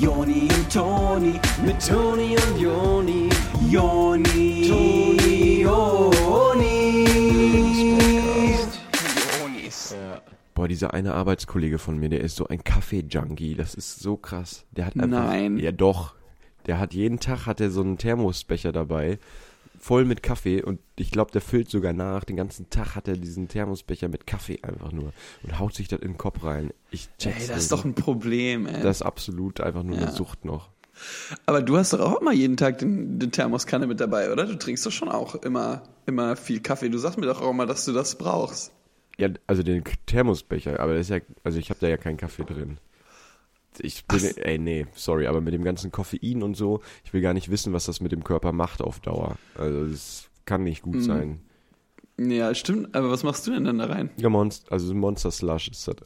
Joni und Toni, mit Toni und Joni, Joni, Toni, Joni. Boah, dieser eine Arbeitskollege von mir, der ist so ein Kaffee-Junkie. Das ist so krass. Der hat einfach, Nein. Ja, doch. Der hat jeden Tag hat er so einen Thermosbecher dabei, voll mit Kaffee und ich glaube, der füllt sogar nach. Den ganzen Tag hat er diesen Thermosbecher mit Kaffee einfach nur und haut sich das in den Kopf rein. Ich check's Ey, das ist doch ein Problem, ey. Das ist absolut einfach nur Ja. eine Sucht noch. Aber du hast doch auch immer jeden Tag den, den Thermoskanne mit dabei, oder? Du trinkst doch schon auch immer, immer viel Kaffee. Du sagst mir doch auch immer, dass du das brauchst. Ja, also den Thermosbecher, aber das ist ja, also ich habe da ja keinen Kaffee drin. Ich bin, Ach. ey, nee, sorry, aber mit dem ganzen Koffein und so, ich will gar nicht wissen, was das mit dem Körper macht auf Dauer. Also das kann nicht Mhm. gut sein. Ja, stimmt. Aber was machst du denn dann da rein? Ja, Monster, also Monster Slush ist das,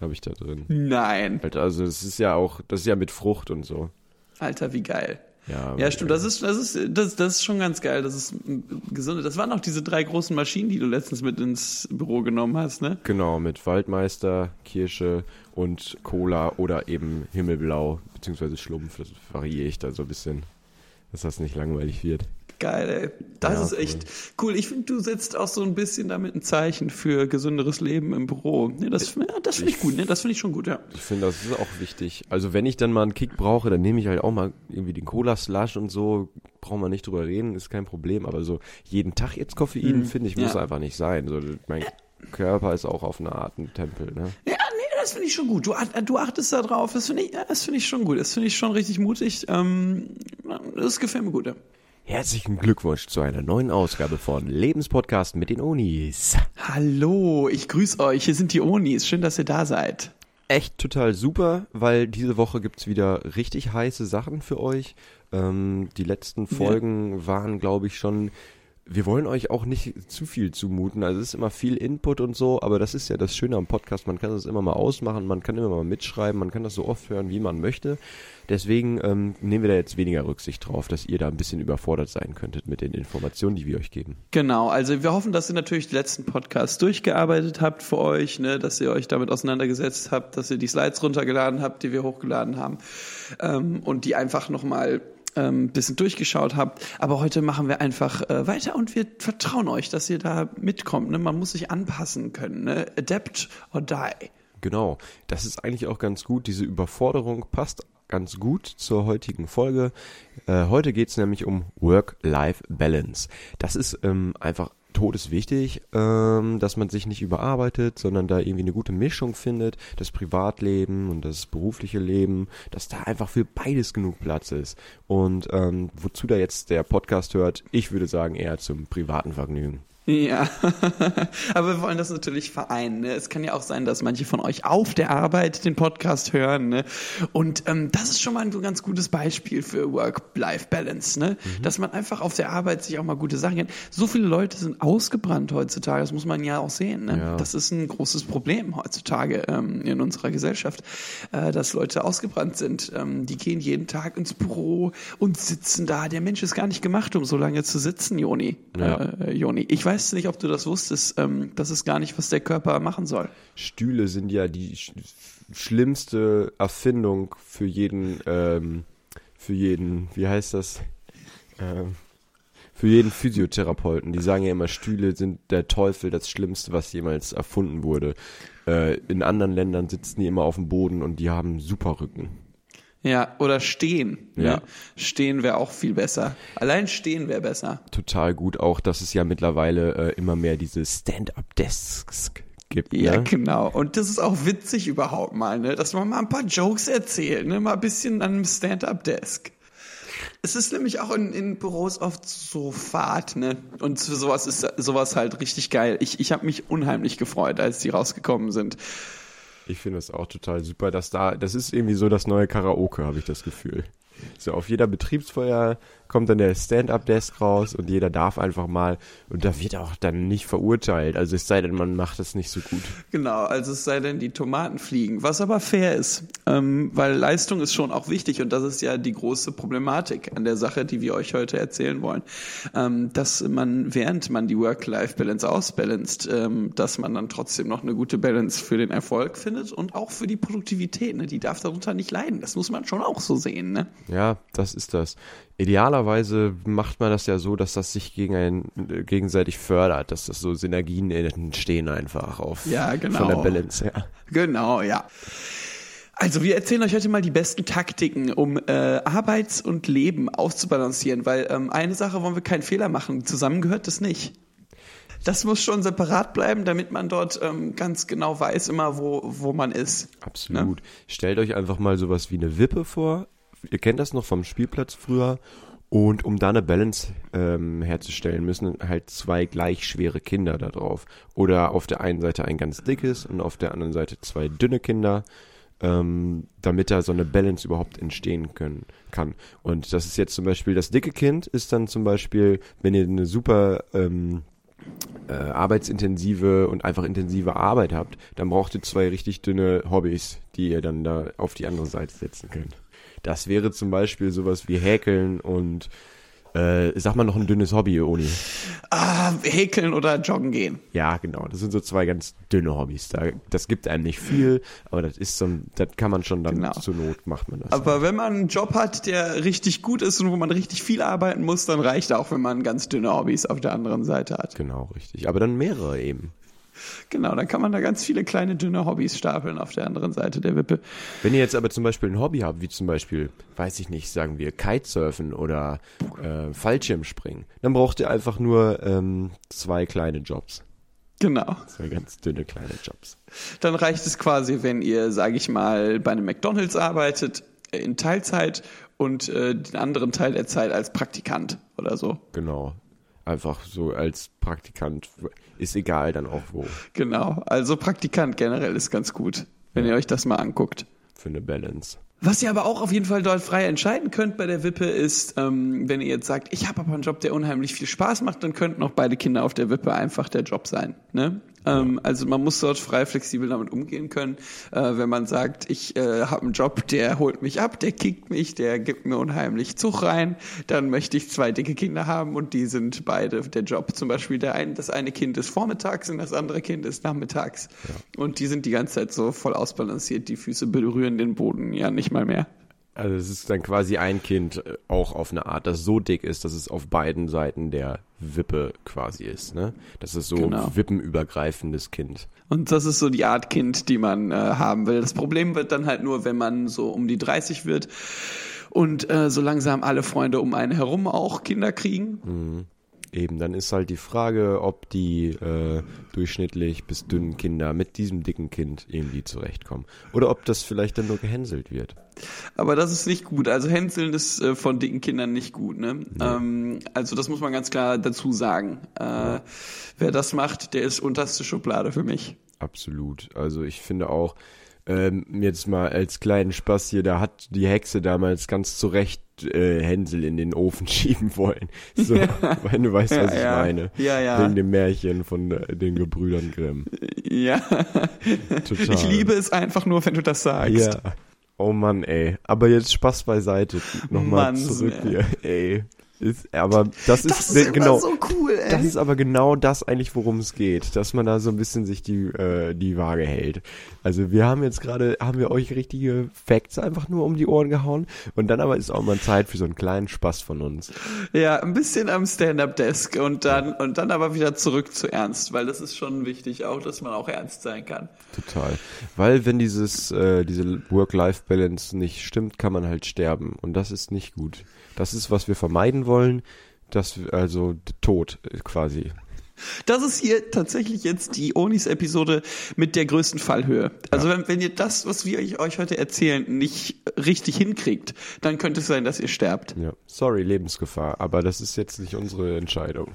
habe ich da drin. Nein. Halt, also das ist ja auch, das ist ja mit Frucht und so. Alter, wie geil. Ja, Ja, stimmt. Das ist, das ist, das, das ist schon ganz geil. Das ist mm, gesund. Das waren auch diese drei großen Maschinen, die du letztens mit ins Büro genommen hast, ne? Genau, mit Waldmeister, Kirsche und Cola oder eben Himmelblau, beziehungsweise Schlumpf, das variiere ich da so ein bisschen, dass das nicht langweilig wird. Geil, ey. Das Ja, ist echt cool. Ich finde, du setzt auch so ein bisschen damit ein Zeichen für gesünderes Leben im Büro. Ne, das ja, das finde ich gut, ne? Das finde ich schon gut, ja. Ich finde, das ist auch wichtig. Also wenn ich dann mal einen Kick brauche, dann nehme ich halt auch mal irgendwie den Cola-Slush und so. Brauchen wir nicht drüber reden, ist kein Problem. Aber so jeden Tag jetzt Koffein, finde ich, muss ja. einfach nicht sein. So, mein Körper ist auch auf eine Art ein Tempel, ne? Ja, nee, das finde ich schon gut. Du, du achtest da drauf. Das finde ich, das finde ich schon gut. Das finde ich schon richtig mutig. Ähm, das gefällt mir gut, ja. Herzlichen Glückwunsch zu einer neuen Ausgabe von Lebenspodcast mit den Onis. Hallo, ich grüße euch. Hier sind die Onis. Schön, dass ihr da seid. Echt total super, weil diese Woche gibt's wieder richtig heiße Sachen für euch. Ähm, die letzten Folgen waren, glaube ich, schon. Wir wollen euch auch nicht zu viel zumuten. Also es ist immer viel Input und so, aber das ist ja das Schöne am Podcast. Man kann das immer mal ausmachen, man kann immer mal mitschreiben, man kann das so oft hören, wie man möchte. Deswegen ähm, nehmen wir da jetzt weniger Rücksicht drauf, dass ihr da ein bisschen überfordert sein könntet mit den Informationen, die wir euch geben. Genau, also wir hoffen, dass ihr natürlich die letzten Podcasts durchgearbeitet habt für euch, ne, dass ihr euch damit auseinandergesetzt habt, dass ihr die Slides runtergeladen habt, die wir hochgeladen haben ähm, und die einfach nochmal ähm, bisschen durchgeschaut habt. Aber heute machen wir einfach äh, weiter und wir vertrauen euch, dass ihr da mitkommt. Ne? Man muss sich anpassen können. Ne? Adapt or die. Genau, das ist eigentlich auch ganz gut. Diese Überforderung passt ganz gut zur heutigen Folge. Äh, heute geht's nämlich um Work-Life-Balance. Das ist ähm, einfach todeswichtig, ähm, dass man sich nicht überarbeitet, sondern da irgendwie eine gute Mischung findet, das Privatleben und das berufliche Leben, dass da einfach für beides genug Platz ist. Und ähm, wozu da jetzt der Podcast hört, ich würde sagen eher zum privaten Vergnügen. Ja, aber wir wollen das natürlich vereinen. Ne? Es kann ja auch sein, dass manche von euch auf der Arbeit den Podcast hören. Ne? Und ähm, das ist schon mal ein ganz gutes Beispiel für Work-Life-Balance. Ne? Dass man einfach auf der Arbeit sich auch mal gute Sachen kennt. So viele Leute sind ausgebrannt heutzutage, das muss man ja auch sehen. Ne? Ja. Das ist ein großes Problem heutzutage ähm, in unserer Gesellschaft, äh, dass Leute ausgebrannt sind. Ähm, die gehen jeden Tag ins Büro und sitzen da. Der Mensch ist gar nicht gemacht, um so lange zu sitzen, Joni. Ja. Äh, Joni. Ich weiß nicht, ob du das wusstest. Ähm, das ist gar nicht, was der Körper machen soll. Stühle sind ja die sch schlimmste Erfindung für jeden, ähm, für jeden, wie heißt das? Ähm, für jeden Physiotherapeuten. Die sagen ja immer, Stühle sind der Teufel, das Schlimmste, was jemals erfunden wurde. Äh, in anderen Ländern sitzen die immer auf dem Boden und die haben super Rücken. Ja, oder stehen. Ja. Ne? Stehen wäre auch viel besser. Allein stehen wäre besser. Total gut auch, dass es ja mittlerweile äh, immer mehr diese Stand-up-Desks gibt. Ja, ne? genau. Und das ist auch witzig überhaupt mal, ne? dass man mal ein paar Jokes erzählt, ne? mal ein bisschen an einem Stand-up-Desk. Es ist nämlich auch in, in Büros oft so Fahrt, ne? Und für sowas ist sowas halt richtig geil. Ich, ich habe mich unheimlich gefreut, als die rausgekommen sind. Ich finde es auch total super, dass da, das ist irgendwie so das neue Karaoke, habe ich das Gefühl. So auf jeder Betriebsfeier kommt dann der Stand-Up-Desk raus und jeder darf einfach mal und da wird auch dann nicht verurteilt. Also es sei denn, man macht es nicht so gut. Genau, also es sei denn, die Tomaten fliegen, was aber fair ist, ähm, weil Leistung ist schon auch wichtig und das ist ja die große Problematik an der Sache, die wir euch heute erzählen wollen, ähm, dass man, während man die Work-Life-Balance ausbalanced, ähm, dass man dann trotzdem noch eine gute Balance für den Erfolg findet und auch für die Produktivität, ne? die darf darunter nicht leiden, das muss man schon auch so sehen. Ne? Ja, das ist das. Idealerweise macht man das ja so, dass das sich gegen ein, äh, gegenseitig fördert, dass das so Synergien entstehen einfach auf Ja, genau. von der Balance her. Genau, ja. Also wir erzählen euch heute mal die besten Taktiken, um äh, Arbeits- und Leben auszubalancieren, weil ähm, eine Sache wollen wir keinen Fehler machen, zusammen gehört das nicht. Das muss schon separat bleiben, damit man dort ähm, ganz genau weiß immer, wo, wo man ist. Absolut. Stellt euch einfach mal sowas wie eine Wippe vor. Ihr kennt das noch vom Spielplatz früher. Und um da eine Balance ähm, herzustellen, müssen halt zwei gleich schwere Kinder da drauf. Oder auf der einen Seite ein ganz dickes und auf der anderen Seite zwei dünne Kinder, ähm, damit da so eine Balance überhaupt entstehen können kann. Und das ist jetzt zum Beispiel das dicke Kind ist dann zum Beispiel, wenn ihr eine super ähm, äh, arbeitsintensive und einfach intensive Arbeit habt, dann braucht ihr zwei richtig dünne Hobbys, die ihr dann da auf die andere Seite setzen könnt. Das wäre zum Beispiel sowas wie Häkeln und äh, sag mal noch ein dünnes Hobby, Oni. Ah, häkeln oder joggen gehen. Ja, genau. Das sind so zwei ganz dünne Hobbys. Da, das gibt einem nicht viel, aber das ist so, das kann man schon dann Genau. zur Not macht man das. Aber wenn man einen Job hat, der richtig gut ist und wo man richtig viel arbeiten muss, dann reicht auch, wenn man ganz dünne Hobbys auf der anderen Seite hat. genau, richtig. Aber dann mehrere eben. Genau, dann kann man da ganz viele kleine dünne Hobbys stapeln auf der anderen Seite der Wippe. Wenn ihr jetzt aber zum Beispiel ein Hobby habt, wie zum Beispiel, weiß ich nicht, sagen wir Kitesurfen oder äh, Fallschirmspringen, dann braucht ihr einfach nur ähm, zwei kleine Jobs. Genau. Zwei ganz dünne kleine Jobs. Dann reicht es quasi, wenn ihr, sage ich mal, bei einem McDonalds arbeitet, äh, in Teilzeit und äh, den anderen Teil der Zeit als Praktikant oder so. Genau. Einfach so als Praktikant. Ist egal dann auch wo. Genau. Also Praktikant generell ist ganz gut, wenn ihr euch das mal anguckt. Für eine Balance. Was ihr aber auch auf jeden Fall dort frei entscheiden könnt bei der Wippe ist, ähm, wenn ihr jetzt sagt, ich habe aber einen Job, der unheimlich viel Spaß macht, dann könnten auch beide Kinder auf der Wippe einfach der Job sein. Ne? Ähm, also man muss dort frei flexibel damit umgehen können. Äh, wenn man sagt, ich äh, habe einen Job, der holt mich ab, der kickt mich, der gibt mir unheimlich Zug rein, dann möchte ich zwei dicke Kinder haben und die sind beide der Job. Zum Beispiel der ein, das eine Kind ist vormittags und das andere Kind ist nachmittags. Und die sind die ganze Zeit so voll ausbalanciert, die Füße berühren den Boden ja nicht mal mehr. Also es ist dann quasi ein Kind äh, auch auf eine Art, das so dick ist, dass es auf beiden Seiten der Wippe quasi ist, ne? Das ist so Genau. wippenübergreifendes Kind. Und das ist so die Art Kind, die man äh, haben will. Das Problem wird dann halt nur, wenn man so um die 30 wird und äh, so langsam alle Freunde um einen herum auch Kinder kriegen. Eben, dann ist halt die Frage, ob die äh, durchschnittlich bis dünnen Kinder mit diesem dicken Kind irgendwie zurechtkommen. Oder ob das vielleicht dann nur gehänselt wird. Aber das ist nicht gut. Also Hänseln ist äh, von dicken Kindern nicht gut. Ne? Ähm, also das muss man ganz klar dazu sagen. Äh, Wer das macht, der ist unterste Schublade für mich. Absolut. Also ich finde auch, ähm, jetzt mal als kleinen Spaß hier, da hat die Hexe damals ganz zu Recht äh, Hänsel in den Ofen schieben wollen. So, wenn du weißt, was Ja, ich ja. meine. Ja, ja. Wegen dem Märchen von äh, den Gebrüdern Grimm. Ja. Total. Ich liebe es einfach nur, wenn du das sagst. Ja. Oh Mann, ey. Aber jetzt Spaß beiseite. Nochmal zurück hier. Ey. Ist, aber das ist, Das ist immer genau. so cool. Das ist aber genau das eigentlich, worum es geht, dass man da so ein bisschen sich die äh, die Waage hält. Also wir haben jetzt gerade, haben wir euch richtige Facts einfach nur um die Ohren gehauen und dann aber ist auch mal Zeit für so einen kleinen Spaß von uns. Ja, ein bisschen am Stand-up-Desk und dann und dann aber wieder zurück zu ernst, weil das ist schon wichtig, auch dass man auch ernst sein kann. Total. Weil wenn dieses äh, diese Work-Life-Balance nicht stimmt, kann man halt sterben und das ist nicht gut. Das ist, was wir vermeiden wollen. Das also Tod äh, quasi. Das ist hier tatsächlich jetzt die Onis-Episode mit der größten Fallhöhe. Also wenn, wenn ihr das, was wir euch heute erzählen, nicht richtig hinkriegt, dann könnte es sein, dass ihr sterbt. Ja. Sorry, Lebensgefahr, aber das ist jetzt nicht unsere Entscheidung.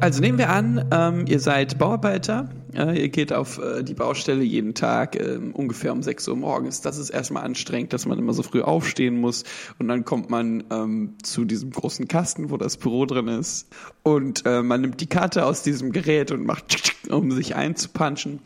Also nehmen wir an, ähm, ihr seid Bauarbeiter Ihr geht auf äh, die Baustelle jeden Tag äh, ungefähr um 6 Uhr morgens. Das ist erstmal anstrengend, dass man immer so früh aufstehen muss. Und dann kommt man ähm, zu diesem großen Kasten, wo das Büro drin ist. Und äh, man nimmt die Karte aus diesem Gerät und macht, um sich einzupunchen.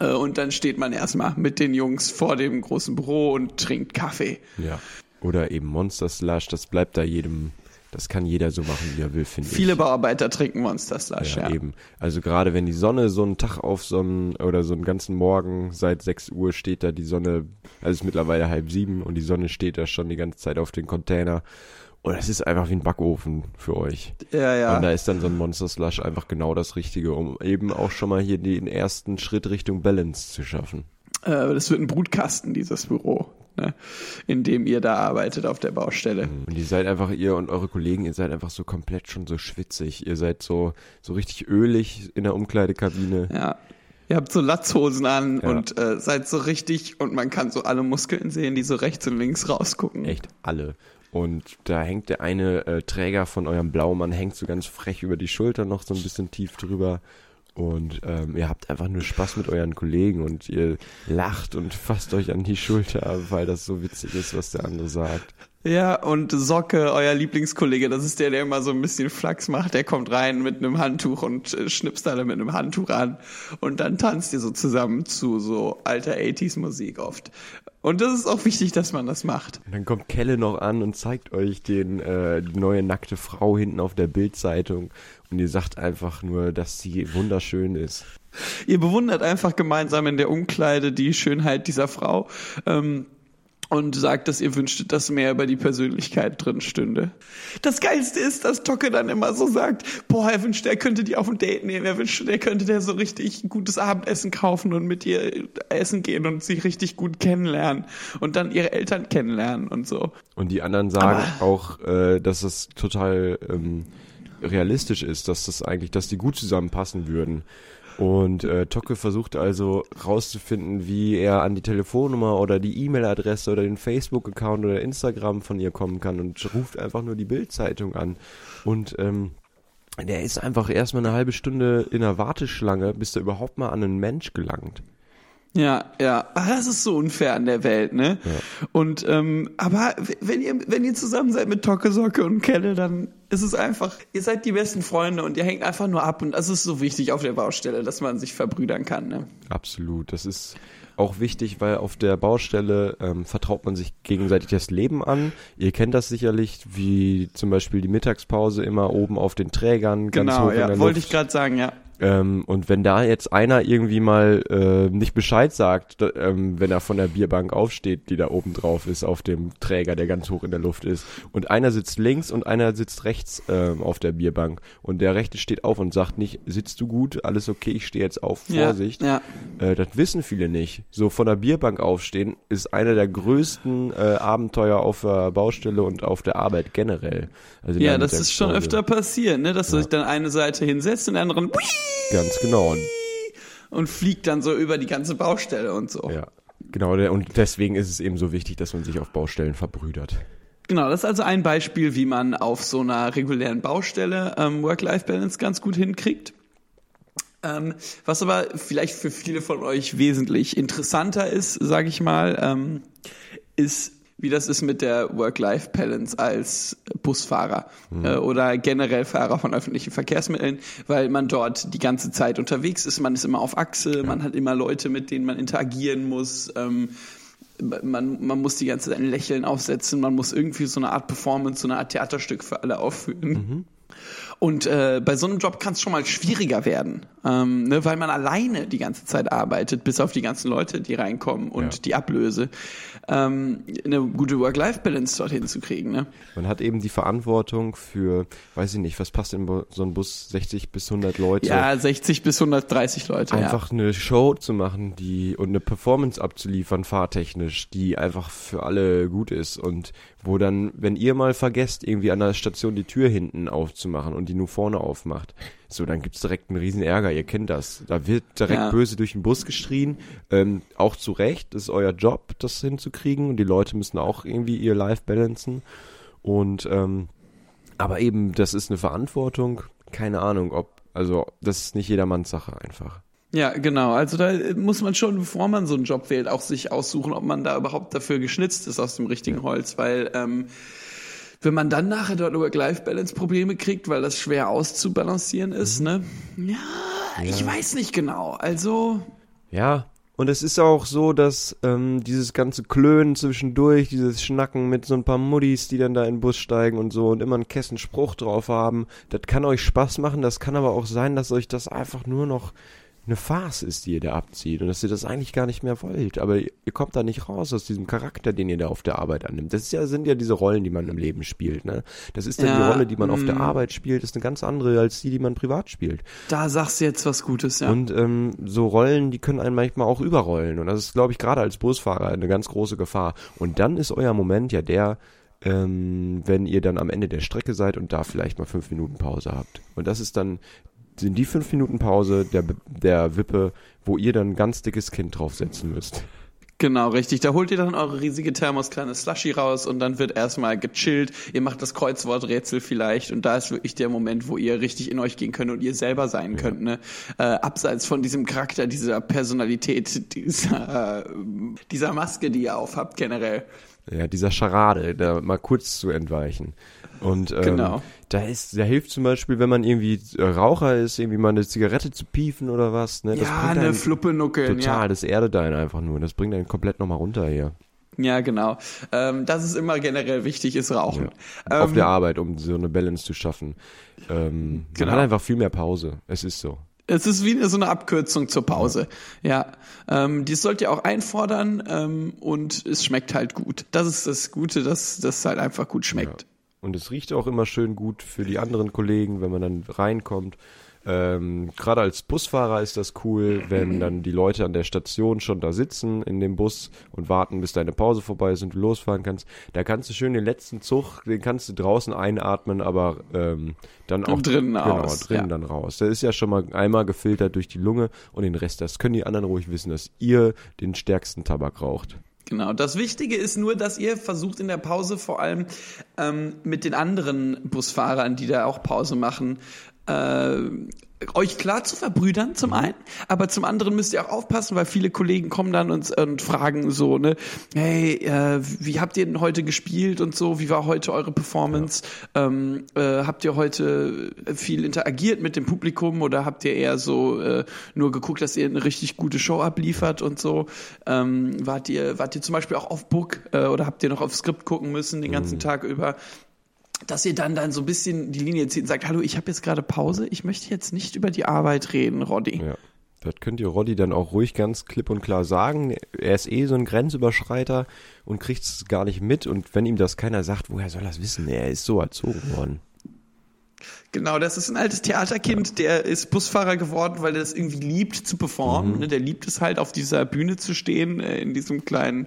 Äh, und dann steht man erstmal mit den Jungs vor dem großen Büro und trinkt Kaffee. Ja. Oder eben Monster Slush, das bleibt da jedem, das kann jeder so machen, wie er will, finde ich. Viele Bauarbeiter trinken Monster Slush, ja. Ja, eben. Also gerade wenn die Sonne so einen Tag auf so einen, oder so einen ganzen Morgen seit 6 Uhr steht da die Sonne, also es ist mittlerweile halb sieben und die Sonne steht da schon die ganze Zeit auf den Container. Und das ist einfach wie ein Backofen für euch. Ja, ja. Und da ist dann so ein Monster Slush einfach genau das Richtige, um eben auch schon mal hier den ersten Schritt Richtung Balance zu schaffen. Äh, das wird ein Brutkasten, dieses Büro, ne? in dem ihr da arbeitet auf der Baustelle. Und ihr seid einfach, ihr und eure Kollegen, ihr seid einfach so komplett schon so schwitzig. Ihr seid so, so richtig ölig in der Umkleidekabine. Ja. Ihr habt so Latzhosen an Ja. und äh, seid so richtig und man kann so alle Muskeln sehen, die so rechts und links rausgucken. Echt alle. Und da hängt der eine äh, Träger von eurem Blaumann, hängt so ganz frech über die Schulter noch so ein bisschen tief drüber. Und ähm, ihr habt einfach nur Spaß mit euren Kollegen und ihr lacht und fasst euch an die Schulter, weil das so witzig ist, was der andere sagt. Ja, und Socke, euer Lieblingskollege, das ist der, der immer so ein bisschen Flachs macht, der kommt rein mit einem Handtuch und äh, schnipst alle mit einem Handtuch an. Und dann tanzt ihr so zusammen zu so alter 80s Musik oft. Und das ist auch wichtig, dass man das macht. Und dann kommt Kelle noch an und zeigt euch den, äh, die neue nackte Frau hinten auf der Bildzeitung und ihr sagt einfach nur, dass sie wunderschön ist. Ihr bewundert einfach gemeinsam in der Umkleide die Schönheit dieser Frau. Ähm, und sagt, dass ihr wünschtet, dass mehr über die Persönlichkeit drin stünde. Das Geilste ist, dass Tocke dann immer so sagt, boah, er wünschte, er könnte die auf ein Date nehmen, er wünschte, er könnte dir so richtig gutes Abendessen kaufen und mit ihr essen gehen und sie richtig gut kennenlernen und dann ihre Eltern kennenlernen und so. Und die anderen sagen auch, äh, dass es total ähm, realistisch ist, dass das eigentlich, dass die gut zusammenpassen würden. Und äh, Tocke versucht also rauszufinden, wie er an die Telefonnummer oder die E-Mail-Adresse oder den Facebook-Account oder Instagram von ihr kommen kann und ruft einfach nur die Bild-Zeitung an. Und ähm, der ist einfach erstmal eine halbe Stunde in der Warteschlange, bis er überhaupt mal an einen Mensch gelangt. Ja, ja, Ah, das ist so unfair an der Welt, ne? Und ähm, aber wenn ihr wenn ihr zusammen seid mit Tocke, Socke und Kelle, dann ist es einfach, ihr seid die besten Freunde und ihr hängt einfach nur ab und das ist so wichtig auf der Baustelle, dass man sich verbrüdern kann, ne? Absolut. Das ist auch wichtig, weil auf der Baustelle ähm, vertraut man sich gegenseitig das Leben an. Ihr kennt das sicherlich, wie zum Beispiel die Mittagspause immer oben auf den Trägern, ganz genau, hoch in ja, wollte ich gerade sagen, ja. Ähm, und wenn da jetzt einer irgendwie mal äh, nicht Bescheid sagt, ähm, wenn er von der Bierbank aufsteht, die da oben drauf ist, auf dem Träger, der ganz hoch in der Luft ist, und einer sitzt links und einer sitzt rechts ähm, auf der Bierbank und der rechte steht auf und sagt nicht, sitzt du gut, alles okay, ich stehe jetzt auf, Vorsicht. Ja, Äh, das wissen viele nicht. So von der Bierbank aufstehen ist einer der größten äh, Abenteuer auf der Baustelle und auf der Arbeit generell. Also ja, das ist schon öfter passiert, ne, dass sich dann eine Seite hinsetzt und der anderen Ganz genau. Und fliegt dann so über die ganze Baustelle und so. Ja, genau. Und deswegen ist es eben so wichtig, dass man sich auf Baustellen verbrüdert. Genau, das ist also ein Beispiel, wie man auf so einer regulären Baustelle ähm, Work-Life-Balance ganz gut hinkriegt. Ähm, was aber vielleicht für viele von euch wesentlich interessanter ist, sage ich mal, ähm, ist, wie das ist mit der Work-Life-Balance als Busfahrer äh, oder generell Fahrer von öffentlichen Verkehrsmitteln, weil man dort die ganze Zeit unterwegs ist, man ist immer auf Achse, man hat immer Leute, mit denen man interagieren muss. Ähm, man, man muss die ganze Zeit ein Lächeln aufsetzen, man muss irgendwie so eine Art Performance, so eine Art Theaterstück für alle aufführen. Und äh, bei so einem Job kann es schon mal schwieriger werden, ähm, ne, weil man alleine die ganze Zeit arbeitet, bis auf die ganzen Leute, die reinkommen und Ja. die Ablöse, ähm, eine gute Work-Life-Balance dorthin zu kriegen. Ne? Man hat eben die Verantwortung für, weiß ich nicht, was passt in so einen Bus, 60 bis 100 Leute. Ja, 60 bis 130 Leute. Einfach eine Show zu machen, die und eine Performance abzuliefern, fahrtechnisch, die einfach für alle gut ist und wo dann, wenn ihr mal vergesst, irgendwie an der Station die Tür hinten aufzumachen und die nur vorne aufmacht, so, dann gibt's direkt einen riesen Ärger, ihr kennt das. Da wird direkt Ja. böse durch den Bus geschrien, ähm, auch zu Recht, das ist euer Job, das hinzukriegen und die Leute müssen auch irgendwie ihr Life balancen und, ähm, aber eben, das ist eine Verantwortung, keine Ahnung, ob, also, das ist nicht jedermanns Sache einfach. Ja. Ja, genau. Also da muss man schon, bevor man so einen Job wählt, auch sich aussuchen, ob man da überhaupt dafür geschnitzt ist aus dem richtigen Holz, weil ähm, wenn man dann nachher dort Work-Life-Balance-Probleme kriegt, weil das schwer auszubalancieren ist, ne? Ja, ich weiß nicht genau. Also Ja, und es ist auch so, dass ähm, dieses ganze Klönen zwischendurch, dieses Schnacken mit so ein paar Muddis, die dann da in den Bus steigen und so und immer einen Kessenspruch drauf haben, das kann euch Spaß machen, das kann aber auch sein, dass euch das einfach nur noch eine Farce ist, die ihr da abzieht und dass ihr das eigentlich gar nicht mehr wollt. Aber ihr, kommt da nicht raus aus diesem Charakter, den ihr da auf der Arbeit annimmt. Das ist ja, sind ja diese Rollen, die man im Leben spielt. Ne? Das ist dann Ja, die Rolle, die man auf der mm. Arbeit spielt, ist eine ganz andere als die, die man privat spielt. da sagst du jetzt was Gutes, ja. Und ähm, so Rollen, die können einen manchmal auch überrollen. Und das ist, glaube ich, gerade als Busfahrer eine ganz große Gefahr. Und dann ist euer Moment ja der, ähm, wenn ihr dann am Ende der Strecke seid und da vielleicht mal fünf Minuten Pause habt. Und das ist dann, sind die fünf Minuten Pause der, der Wippe, wo ihr dann ein ganz dickes Kind draufsetzen müsst. Genau, richtig. Da holt ihr dann eure riesige Thermos kleine Slushy raus und dann wird erstmal gechillt. Ihr macht das Kreuzworträtsel vielleicht und da ist wirklich der Moment, wo ihr richtig in euch gehen könnt und ihr selber sein könnt, ne? Äh, abseits von diesem Charakter, dieser Personalität, dieser, äh, dieser Maske, die ihr aufhabt generell. Ja, dieser Scharade, da mal kurz zu entweichen. Und ähm, Genau. da ist, da hilft zum Beispiel, wenn man irgendwie äh, Raucher ist, irgendwie mal eine Zigarette zu piefen oder was, ne? Das ja, eine Fluppe nuckeln, total, ja. das erdet einen einfach nur. Das bringt einen komplett nochmal runter hier. Ja, genau. Ähm, das ist immer generell wichtig, ist Rauchen. Ähm, Auf der Arbeit, um so eine Balance zu schaffen. Ähm, Genau. Man hat einfach viel mehr Pause. Es ist so. Es ist wie so eine Abkürzung zur Pause. Ja, ähm, die sollt ihr auch einfordern ähm, und es schmeckt halt gut. Das ist das Gute, dass das halt einfach gut schmeckt. Und es riecht auch immer schön gut für die anderen Kollegen, wenn man dann reinkommt. Ähm, Gerade als Busfahrer ist das cool, wenn dann die Leute an der Station schon da sitzen in dem Bus und warten, bis deine Pause vorbei ist und du losfahren kannst. Da kannst du schön den letzten Zug, den kannst du draußen einatmen, aber ähm, dann auch drinnen genau, aus, drinnen ja. dann raus. Der ist ja schon mal einmal gefiltert durch die Lunge und den Rest, das können die anderen ruhig wissen, dass ihr den stärksten Tabak raucht. Genau. Das Wichtige ist nur, dass ihr versucht in der Pause vor allem ähm, mit den anderen Busfahrern, die da auch Pause machen, äh, euch klar zu verbrüdern zum einen, aber zum anderen müsst ihr auch aufpassen, weil viele Kollegen kommen dann und, und fragen so, ne, hey, äh, wie habt ihr denn heute gespielt und so, wie war heute eure Performance? Ähm, äh, habt ihr heute viel interagiert mit dem Publikum oder habt ihr eher so äh, nur geguckt, dass ihr eine richtig gute Show abliefert und so? Ähm, wart ihr, wart ihr zum Beispiel auch auf Book äh, oder habt ihr noch auf Skript gucken müssen den ganzen Tag über? Dass ihr dann dann so ein bisschen die Linie zieht und sagt, hallo, ich habe jetzt gerade Pause, ich möchte jetzt nicht über die Arbeit reden, Roddy. Ja. Das könnt ihr Roddy dann auch ruhig ganz klipp und klar sagen. Er ist eh so ein Grenzüberschreiter und kriegt es gar nicht mit. Und wenn ihm das keiner sagt, woher soll er es wissen? Er ist so erzogen worden. Genau, das ist ein altes Theaterkind, der ist Busfahrer geworden, weil er das irgendwie liebt zu performen. Ne? Der liebt es halt, auf dieser Bühne zu stehen, äh, in diesem kleinen,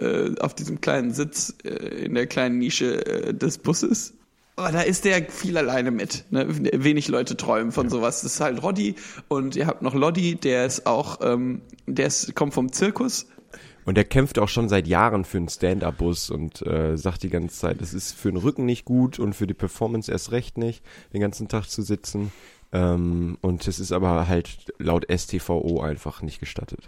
äh, auf diesem kleinen Sitz, äh, in der kleinen Nische äh, des Busses. Aber da ist der viel alleine mit. Ne? Wenig Leute träumen von sowas. Das ist halt Roddy und ihr habt noch Loddy, der ist auch, ähm, der ist, kommt vom Zirkus. Und er kämpft auch schon seit Jahren für einen Stand-Up-Bus und äh, sagt die ganze Zeit, es ist für den Rücken nicht gut und für die Performance erst recht nicht, den ganzen Tag zu sitzen. Ähm, und es ist aber halt laut STVO einfach nicht gestattet.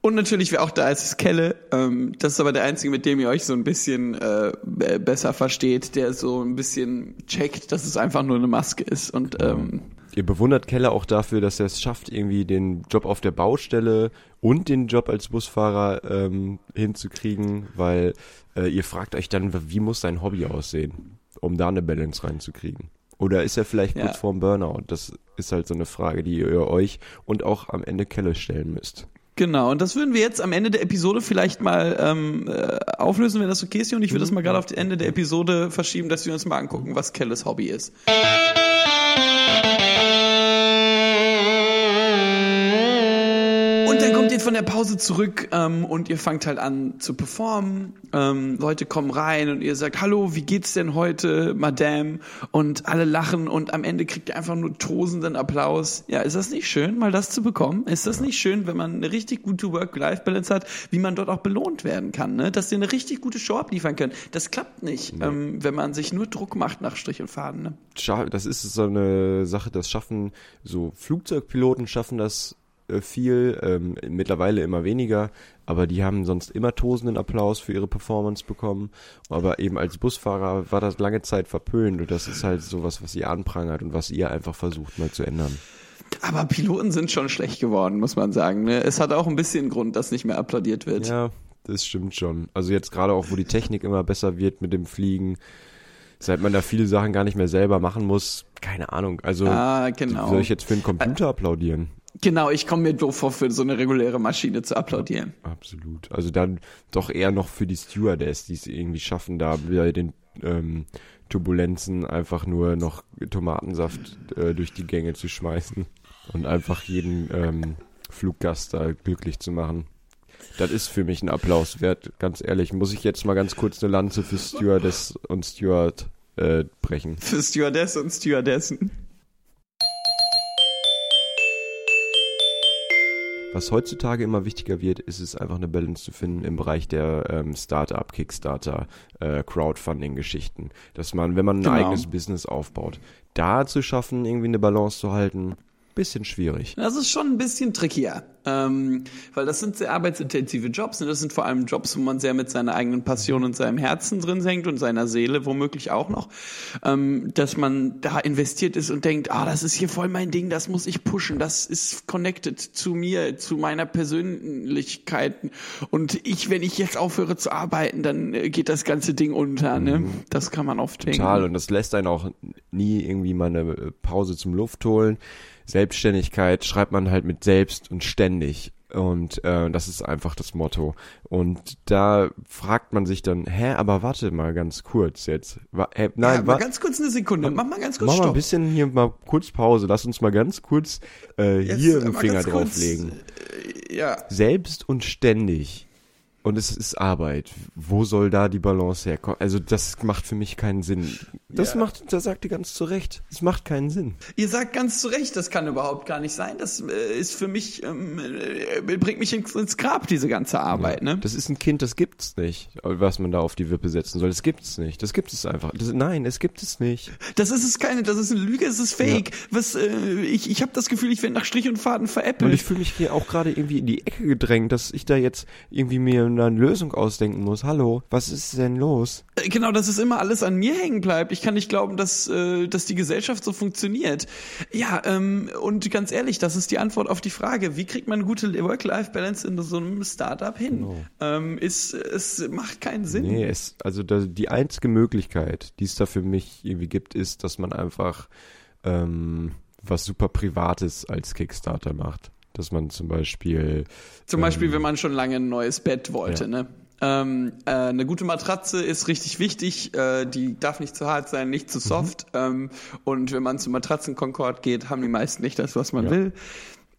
Und natürlich, wer auch da ist, ist Kelle. Ähm, das ist aber der Einzige, mit dem ihr euch so ein bisschen äh, be- besser versteht, der so ein bisschen checkt, dass es einfach nur eine Maske ist. Und ähm, Ihr bewundert Keller auch dafür, dass er es schafft, irgendwie den Job auf der Baustelle und den Job als Busfahrer ähm, hinzukriegen, weil äh, ihr fragt euch dann, wie muss sein Hobby aussehen, um da eine Balance reinzukriegen. Oder ist er vielleicht Ja. kurz vorm Burnout? Das ist halt so eine Frage, die ihr euch und auch am Ende Kelle stellen müsst. genau, und das würden wir jetzt am Ende der Episode vielleicht mal ähm, äh, auflösen, wenn das okay ist. Und ich würde das mal gerade auf das Ende der Episode verschieben, dass wir uns mal angucken, was Kelles Hobby ist. Und dann kommt ihr von der Pause zurück ähm, und ihr fangt halt an zu performen. Ähm, Leute kommen rein und ihr sagt, hallo, wie geht's denn heute, Madame? Und alle lachen und am Ende kriegt ihr einfach nur tosenden Applaus. Ja, ist das nicht schön, mal das zu bekommen? Ist das nicht schön, wenn man eine richtig gute Work-Life-Balance hat, wie man dort auch belohnt werden kann, ne? Dass ihr eine richtig gute Show abliefern könnt. Das klappt nicht, ähm, wenn man sich nur Druck macht nach Strich und Faden, ne? Das ist so eine Sache, das schaffen so Flugzeugpiloten schaffen das äh, viel, ähm, mittlerweile immer weniger, aber die haben sonst immer tosenden Applaus für ihre Performance bekommen. Aber eben als Busfahrer war das lange Zeit verpönt und das ist halt sowas, was ihr anprangert und was ihr einfach versucht mal zu ändern. Aber Piloten sind schon schlecht geworden, muss man sagen. Ne? Es hat auch ein bisschen Grund, dass nicht mehr applaudiert wird. Ja, das stimmt schon. Also jetzt gerade auch, wo die Technik immer besser wird mit dem Fliegen, seit man da viele Sachen gar nicht mehr selber machen muss, keine Ahnung. Also Ah, genau. soll ich jetzt für einen Computer applaudieren? Genau, ich komme mir doof vor, für so eine reguläre Maschine zu applaudieren. Absolut. Also dann doch eher noch für die Stewardess, die es irgendwie schaffen, da bei den ähm, Turbulenzen einfach nur noch Tomatensaft äh, durch die Gänge zu schmeißen und einfach jeden ähm, Fluggast da glücklich zu machen. Das ist für mich ein Applaus wert, ganz ehrlich. Muss ich jetzt mal ganz kurz eine Lanze für Stewardess und Steward äh, brechen. Für Stewardess und Stewardessen. Was heutzutage immer wichtiger wird, ist es einfach eine Balance zu finden im Bereich der ähm, Startup, Kickstarter, äh, Crowdfunding-Geschichten. Dass man, wenn man ein Genau. eigenes Business aufbaut, da zu schaffen, irgendwie eine Balance zu halten, bisschen schwierig. Das ist schon ein bisschen trickier, ähm, weil das sind sehr arbeitsintensive Jobs und das sind vor allem Jobs, wo man sehr mit seiner eigenen Passion und seinem Herzen drin hängt und seiner Seele womöglich auch noch, ähm, dass man da investiert ist und denkt, ah, das ist hier voll mein Ding, das muss ich pushen, das ist connected zu mir, zu meiner Persönlichkeit und ich, wenn ich jetzt aufhöre zu arbeiten, dann äh, geht das ganze Ding unter, ne? Das kann man oft denken. Total. Und das lässt einen auch nie irgendwie mal eine Pause zum Luft holen. Selbstständigkeit schreibt man halt mit selbst und ständig. Und äh, das ist einfach das Motto. Und da fragt man sich dann, hä, aber warte mal ganz kurz jetzt. Wa hä, nein, ja, mal ganz kurz eine Sekunde, mach mal ganz kurz Mach mal ein bisschen hier mal kurz Pause. Lass uns mal ganz kurz äh, Jetzt, hier äh, einen Finger ganz kurz, drauflegen. Ja, Selbst und ständig. Und es ist Arbeit. Wo soll da die Balance herkommen? Also das macht für mich keinen Sinn. Das Ja. macht, da sagt ihr ganz zu Recht. Es macht keinen Sinn. Ihr sagt ganz zu Recht, das kann überhaupt gar nicht sein. Das äh, ist für mich, ähm, äh, bringt mich ins, Grab, diese ganze Arbeit, ne? Das ist ein Kind, das gibt's nicht, was man da auf die Wippe setzen soll. Das gibt's nicht. Das gibt es einfach. Das, nein, es gibt es nicht. Das ist es keine, das ist eine Lüge, es ist Fake. Was, äh, ich ich habe das Gefühl, ich werde nach Strich und Faden Und veräppelt. ich fühle mich hier auch gerade irgendwie in die Ecke gedrängt, dass ich da jetzt irgendwie mir eine Lösung ausdenken muss. Hallo, was ist denn los? Äh, Genau, dass es immer alles an mir hängen bleibt. Ich kann nicht glauben, dass, äh, dass die Gesellschaft so funktioniert. Ja, ähm, und ganz ehrlich, das ist die Antwort auf die Frage, wie kriegt man eine gute Work-Life-Balance in so einem Startup hin? Ähm, ist, es macht keinen Sinn. Nee, es, also da, die einzige Möglichkeit, die es da für mich irgendwie gibt, ist, dass man einfach ähm, was super Privates als Kickstarter macht. Dass man zum Beispiel Zum Beispiel, wenn man schon lange ein neues Bett wollte, Ja. ne? Ähm, äh, eine gute Matratze ist richtig wichtig. Äh, die darf nicht zu hart sein, nicht Mhm. zu soft. Ähm, und wenn man zum Matratzenkonkord geht, haben die meisten nicht das, was man Ja. will.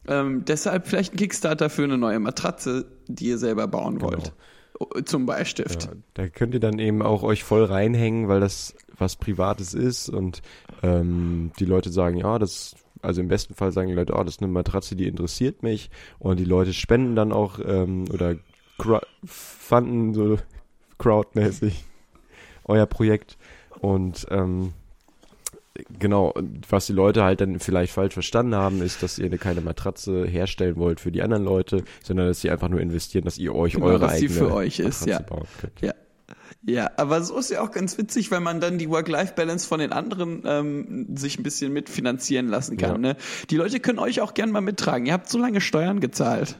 Ähm, deshalb vielleicht ein Kickstarter für eine neue Matratze, die ihr selber bauen wollt. O- Zum Bleistift. Ja, da könnt ihr dann eben auch euch voll reinhängen, weil das was Privates ist und ähm, die Leute sagen, ja, das, also im besten Fall sagen die Leute, oh, das ist eine Matratze, die interessiert mich und die Leute spenden dann auch ähm, oder fanden so crowdmäßig euer Projekt und ähm, Genau, was die Leute halt dann vielleicht falsch verstanden haben, ist, dass ihr keine Matratze herstellen wollt für die anderen Leute, sondern dass sie einfach nur investieren, dass ihr euch Genau, eure eigene für euch ist, Matratze ja. bauen könnt. Ja. Ja, aber so ist ja auch ganz witzig, weil man dann die Work-Life-Balance von den anderen ähm, sich ein bisschen mitfinanzieren lassen kann. Ja. Ne? Die Leute können euch auch gern mal mittragen. Ihr habt so lange Steuern gezahlt.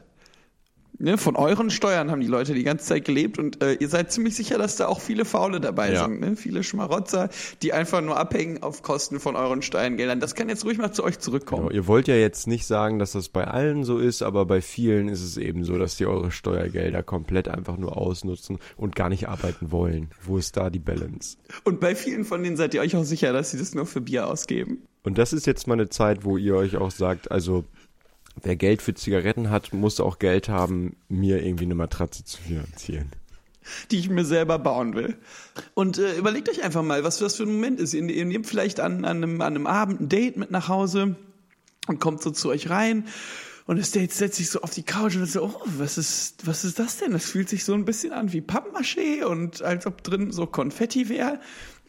Ne? Von euren Steuern haben die Leute die ganze Zeit gelebt und äh, ihr seid ziemlich sicher, dass da auch viele Faule dabei Ja. sind. Ne? Viele Schmarotzer, die einfach nur abhängen auf Kosten von euren Steuergeldern. Das kann jetzt ruhig mal zu euch zurückkommen. Genau, ihr wollt ja jetzt nicht sagen, dass das bei allen so ist, aber bei vielen ist es eben so, dass die eure Steuergelder komplett einfach nur ausnutzen und gar nicht arbeiten wollen. Wo ist da die Balance? Und bei vielen von denen seid ihr euch auch sicher, dass sie das nur für Bier ausgeben. Und das ist jetzt mal eine Zeit, wo ihr euch auch sagt, also wer Geld für Zigaretten hat, muss auch Geld haben, mir irgendwie eine Matratze zu finanzieren. die ich mir selber bauen will. Und äh, überlegt euch einfach mal, was das für ein Moment ist. Ihr, nehmt vielleicht an, an, einem, an einem Abend ein Date mit nach Hause und kommt so zu euch rein. Und das Date setzt sich so auf die Couch und so, oh, was ist, was ist das denn? Das fühlt sich so ein bisschen an wie Pappmaché und als ob drin so Konfetti wäre.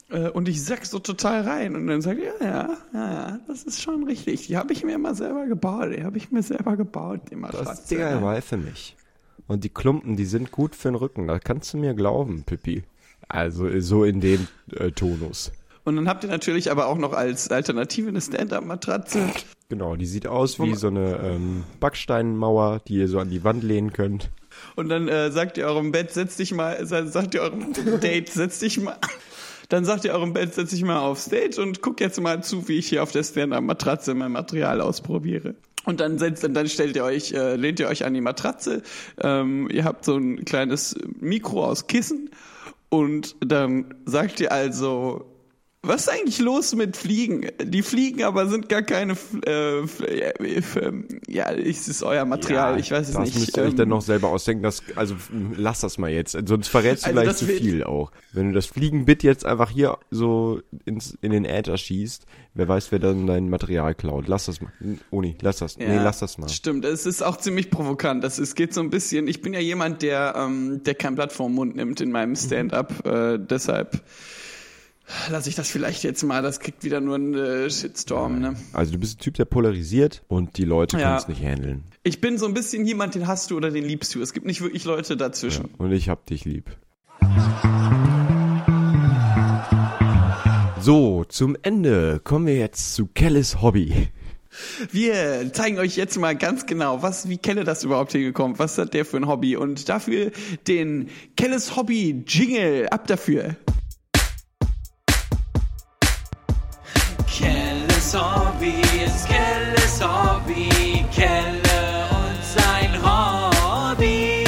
Äh, und ich sack so total rein und dann sagt ja, ja, ja, ja, das ist schon richtig. Die habe ich mir mal selber gebaut. Die habe ich mir selber gebaut, die Matratze. Das ist DIY für mich. Und die Klumpen, die sind gut für den Rücken. Da kannst du mir glauben, Pippi. Also so in dem äh, Tonus. Und dann habt ihr natürlich aber auch noch als Alternative eine Stand-Up-Matratze. Genau, die sieht aus wie so eine ähm, Backsteinmauer, die ihr so an die Wand lehnen könnt. Und dann äh, sagt ihr eurem Bett, setz dich mal, sagt ihr eurem Date, setz dich mal. Dann sagt ihr eurem Bett, setz dich mal auf Stage und guck jetzt mal zu, wie ich hier auf der Stand-Up-Matratze mein Material ausprobiere. Und dann setzt, dann stellt ihr euch, äh, lehnt ihr euch an die Matratze. Ähm, ihr habt so ein kleines Mikro aus Kissen und dann sagt ihr also, was ist eigentlich los mit Fliegen? Die fliegen aber sind gar keine, äh, äh, ja, es ist euer Material, Ja, ich weiß es das nicht. müsst ihr euch Ähm, dann noch selber ausdenken. Das, also lass das mal jetzt. Sonst verrätst du Also gleich das zu viel auch. Wenn du das Fliegenbit jetzt einfach hier so ins, in den Äther schießt, wer weiß, wer dann dein Material klaut. Lass das mal. Uni, lass das. nee, Ja, lass das mal. Stimmt, es ist auch ziemlich provokant. Das ist, geht so ein bisschen. Ich bin ja jemand, der, ähm, der kein Blatt vorm Mund nimmt in Mhm. meinem Stand-up. Äh, deshalb lasse ich das vielleicht jetzt mal. Das kriegt wieder nur einen äh, Shitstorm. Ne? Also du bist ein Typ, der polarisiert und die Leute Ja. können es nicht handeln. Ich bin so ein bisschen jemand, den hast du oder den liebst du. Es gibt nicht wirklich Leute dazwischen. Und ich hab dich lieb. So, zum Ende kommen wir jetzt zu Kellis Hobby. Wir zeigen euch jetzt mal ganz genau, was, wie Kelle das überhaupt hingekommen. Was hat der für ein Hobby? Und dafür den Kelles Hobby Jingle. Ab dafür. Kelles Hobby ist Kelles Hobby, Kelle und sein Hobby.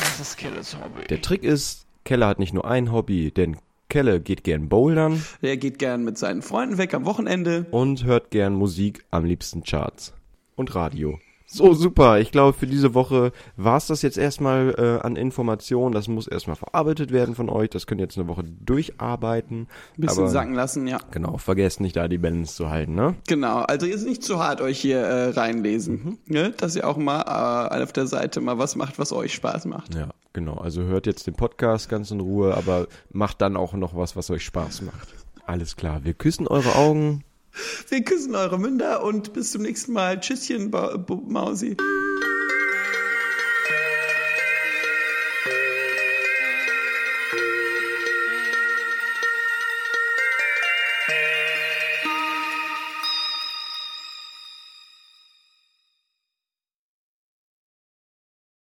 Das ist Kelles Hobby. Der Trick ist, Kelle hat nicht nur ein Hobby, denn Kelle geht gern bouldern Der geht gern mit seinen Freunden weg am Wochenende. und hört gern Musik, am liebsten Charts und Radio. So, super. Ich glaube, für diese Woche war's das jetzt erstmal äh, an Informationen. Das muss erstmal verarbeitet werden von euch. Das könnt ihr jetzt eine Woche durcharbeiten. Bisschen Aber sacken lassen, ja. Genau, vergesst nicht da die Balance zu halten, ne? Genau, also ihr ist nicht zu hart euch hier äh, reinlesen. Ne? Dass ihr auch mal äh, auf der Seite mal was macht, was euch Spaß macht. Ja, genau. Also hört jetzt den Podcast ganz in Ruhe, aber macht dann auch noch was, was euch Spaß macht. Alles klar. Wir küssen eure Augen. Wir küssen eure Münder und bis zum nächsten Mal. Tschüsschen, ba Mausi.